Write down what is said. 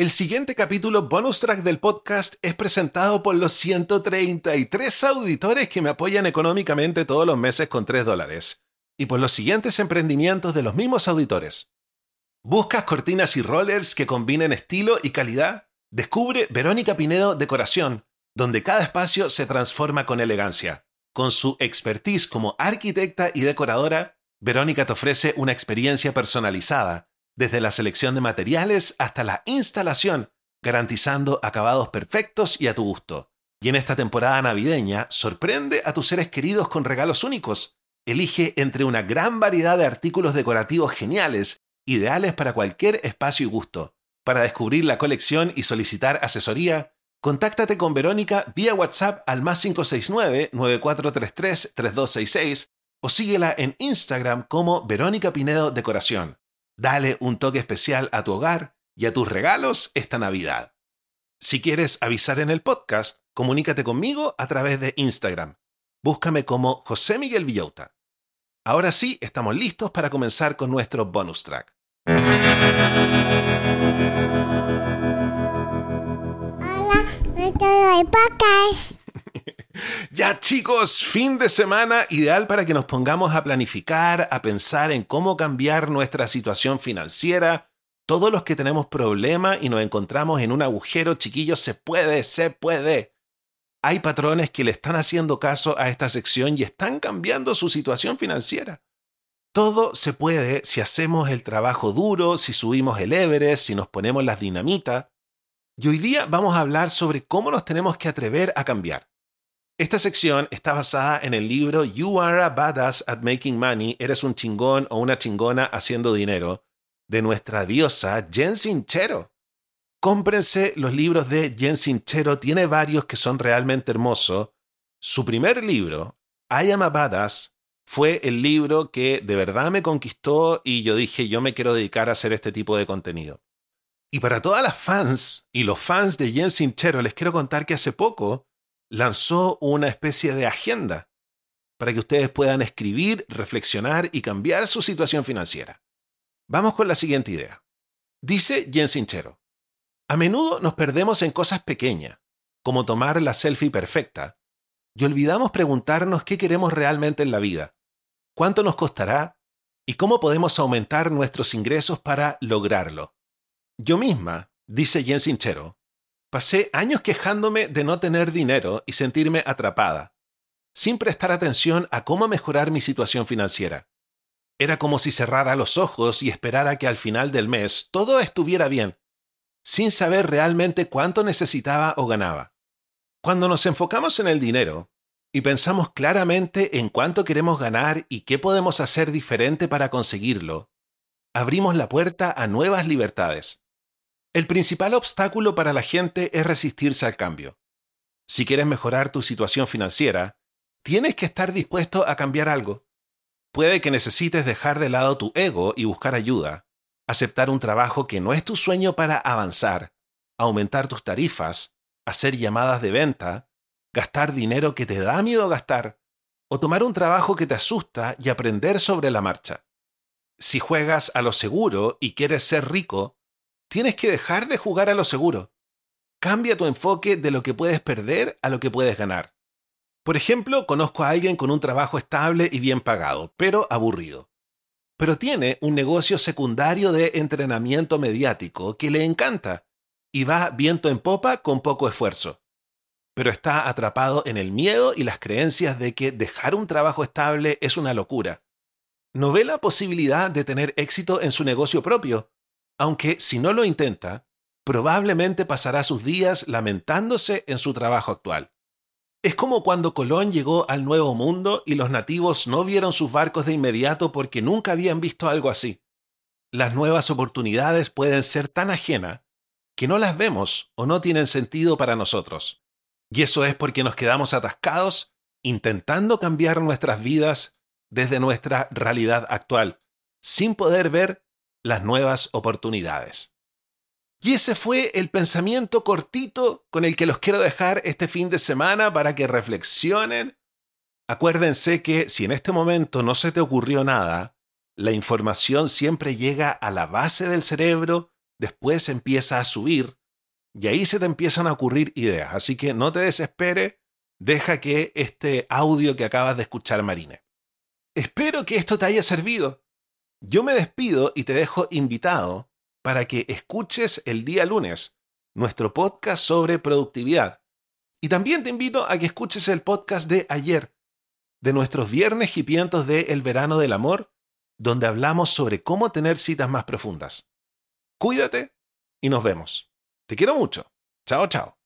El siguiente capítulo bonus track del podcast es presentado por los 133 auditores que me apoyan económicamente todos los meses con 3 dólares y por los siguientes emprendimientos de los mismos auditores. ¿Buscas cortinas y rollers que combinen estilo y calidad? Descubre Verónica Pinedo Decoración, donde cada espacio se transforma con elegancia. Con su expertise como arquitecta y decoradora, Verónica te ofrece una experiencia personalizada desde la selección de materiales hasta la instalación, garantizando acabados perfectos y a tu gusto. Y en esta temporada navideña, sorprende a tus seres queridos con regalos únicos. Elige entre una gran variedad de artículos decorativos geniales, ideales para cualquier espacio y gusto. Para descubrir la colección y solicitar asesoría, contáctate con Verónica vía WhatsApp al más 569-9433-3266 o síguela en Instagram como Verónica Pinedo Decoración. Dale un toque especial a tu hogar y a tus regalos esta Navidad. Si quieres avisar en el podcast, comunícate conmigo a través de Instagram. Búscame como José Miguel Villauta. Ahora sí, estamos listos para comenzar con nuestro bonus track. Hola, podcast. Ya chicos, fin de semana ideal para que nos pongamos a planificar, a pensar en cómo cambiar nuestra situación financiera. Todos los que tenemos problemas y nos encontramos en un agujero, chiquillos, se puede, se puede. Hay patrones que le están haciendo caso a esta sección y están cambiando su situación financiera. Todo se puede si hacemos el trabajo duro, si subimos el Everest, si nos ponemos las dinamitas. Y hoy día vamos a hablar sobre cómo nos tenemos que atrever a cambiar. Esta sección está basada en el libro You Are a Badass at Making Money, Eres un chingón o una chingona haciendo dinero, de nuestra diosa Jen Sinchero. Cómprense los libros de Jen Sinchero, tiene varios que son realmente hermosos. Su primer libro, I Am a Badass, fue el libro que de verdad me conquistó y yo dije, yo me quiero dedicar a hacer este tipo de contenido. Y para todas las fans y los fans de Jen Sinchero, les quiero contar que hace poco lanzó una especie de agenda para que ustedes puedan escribir, reflexionar y cambiar su situación financiera. Vamos con la siguiente idea. Dice Jen Sinchero, a menudo nos perdemos en cosas pequeñas, como tomar la selfie perfecta, y olvidamos preguntarnos qué queremos realmente en la vida, cuánto nos costará y cómo podemos aumentar nuestros ingresos para lograrlo. Yo misma, dice Jen Sinchero, Pasé años quejándome de no tener dinero y sentirme atrapada, sin prestar atención a cómo mejorar mi situación financiera. Era como si cerrara los ojos y esperara que al final del mes todo estuviera bien, sin saber realmente cuánto necesitaba o ganaba. Cuando nos enfocamos en el dinero y pensamos claramente en cuánto queremos ganar y qué podemos hacer diferente para conseguirlo, abrimos la puerta a nuevas libertades. El principal obstáculo para la gente es resistirse al cambio. Si quieres mejorar tu situación financiera, tienes que estar dispuesto a cambiar algo. Puede que necesites dejar de lado tu ego y buscar ayuda, aceptar un trabajo que no es tu sueño para avanzar, aumentar tus tarifas, hacer llamadas de venta, gastar dinero que te da miedo gastar, o tomar un trabajo que te asusta y aprender sobre la marcha. Si juegas a lo seguro y quieres ser rico, Tienes que dejar de jugar a lo seguro. Cambia tu enfoque de lo que puedes perder a lo que puedes ganar. Por ejemplo, conozco a alguien con un trabajo estable y bien pagado, pero aburrido. Pero tiene un negocio secundario de entrenamiento mediático que le encanta y va viento en popa con poco esfuerzo. Pero está atrapado en el miedo y las creencias de que dejar un trabajo estable es una locura. No ve la posibilidad de tener éxito en su negocio propio aunque si no lo intenta, probablemente pasará sus días lamentándose en su trabajo actual. Es como cuando Colón llegó al Nuevo Mundo y los nativos no vieron sus barcos de inmediato porque nunca habían visto algo así. Las nuevas oportunidades pueden ser tan ajenas que no las vemos o no tienen sentido para nosotros. Y eso es porque nos quedamos atascados intentando cambiar nuestras vidas desde nuestra realidad actual, sin poder ver las nuevas oportunidades. Y ese fue el pensamiento cortito con el que los quiero dejar este fin de semana para que reflexionen. Acuérdense que si en este momento no se te ocurrió nada, la información siempre llega a la base del cerebro después empieza a subir y ahí se te empiezan a ocurrir ideas. Así que no te desespere, deja que este audio que acabas de escuchar marine. Espero que esto te haya servido. Yo me despido y te dejo invitado para que escuches el día lunes nuestro podcast sobre productividad. Y también te invito a que escuches el podcast de ayer, de nuestros viernes hipientos de El verano del amor, donde hablamos sobre cómo tener citas más profundas. Cuídate y nos vemos. Te quiero mucho. Chao, chao.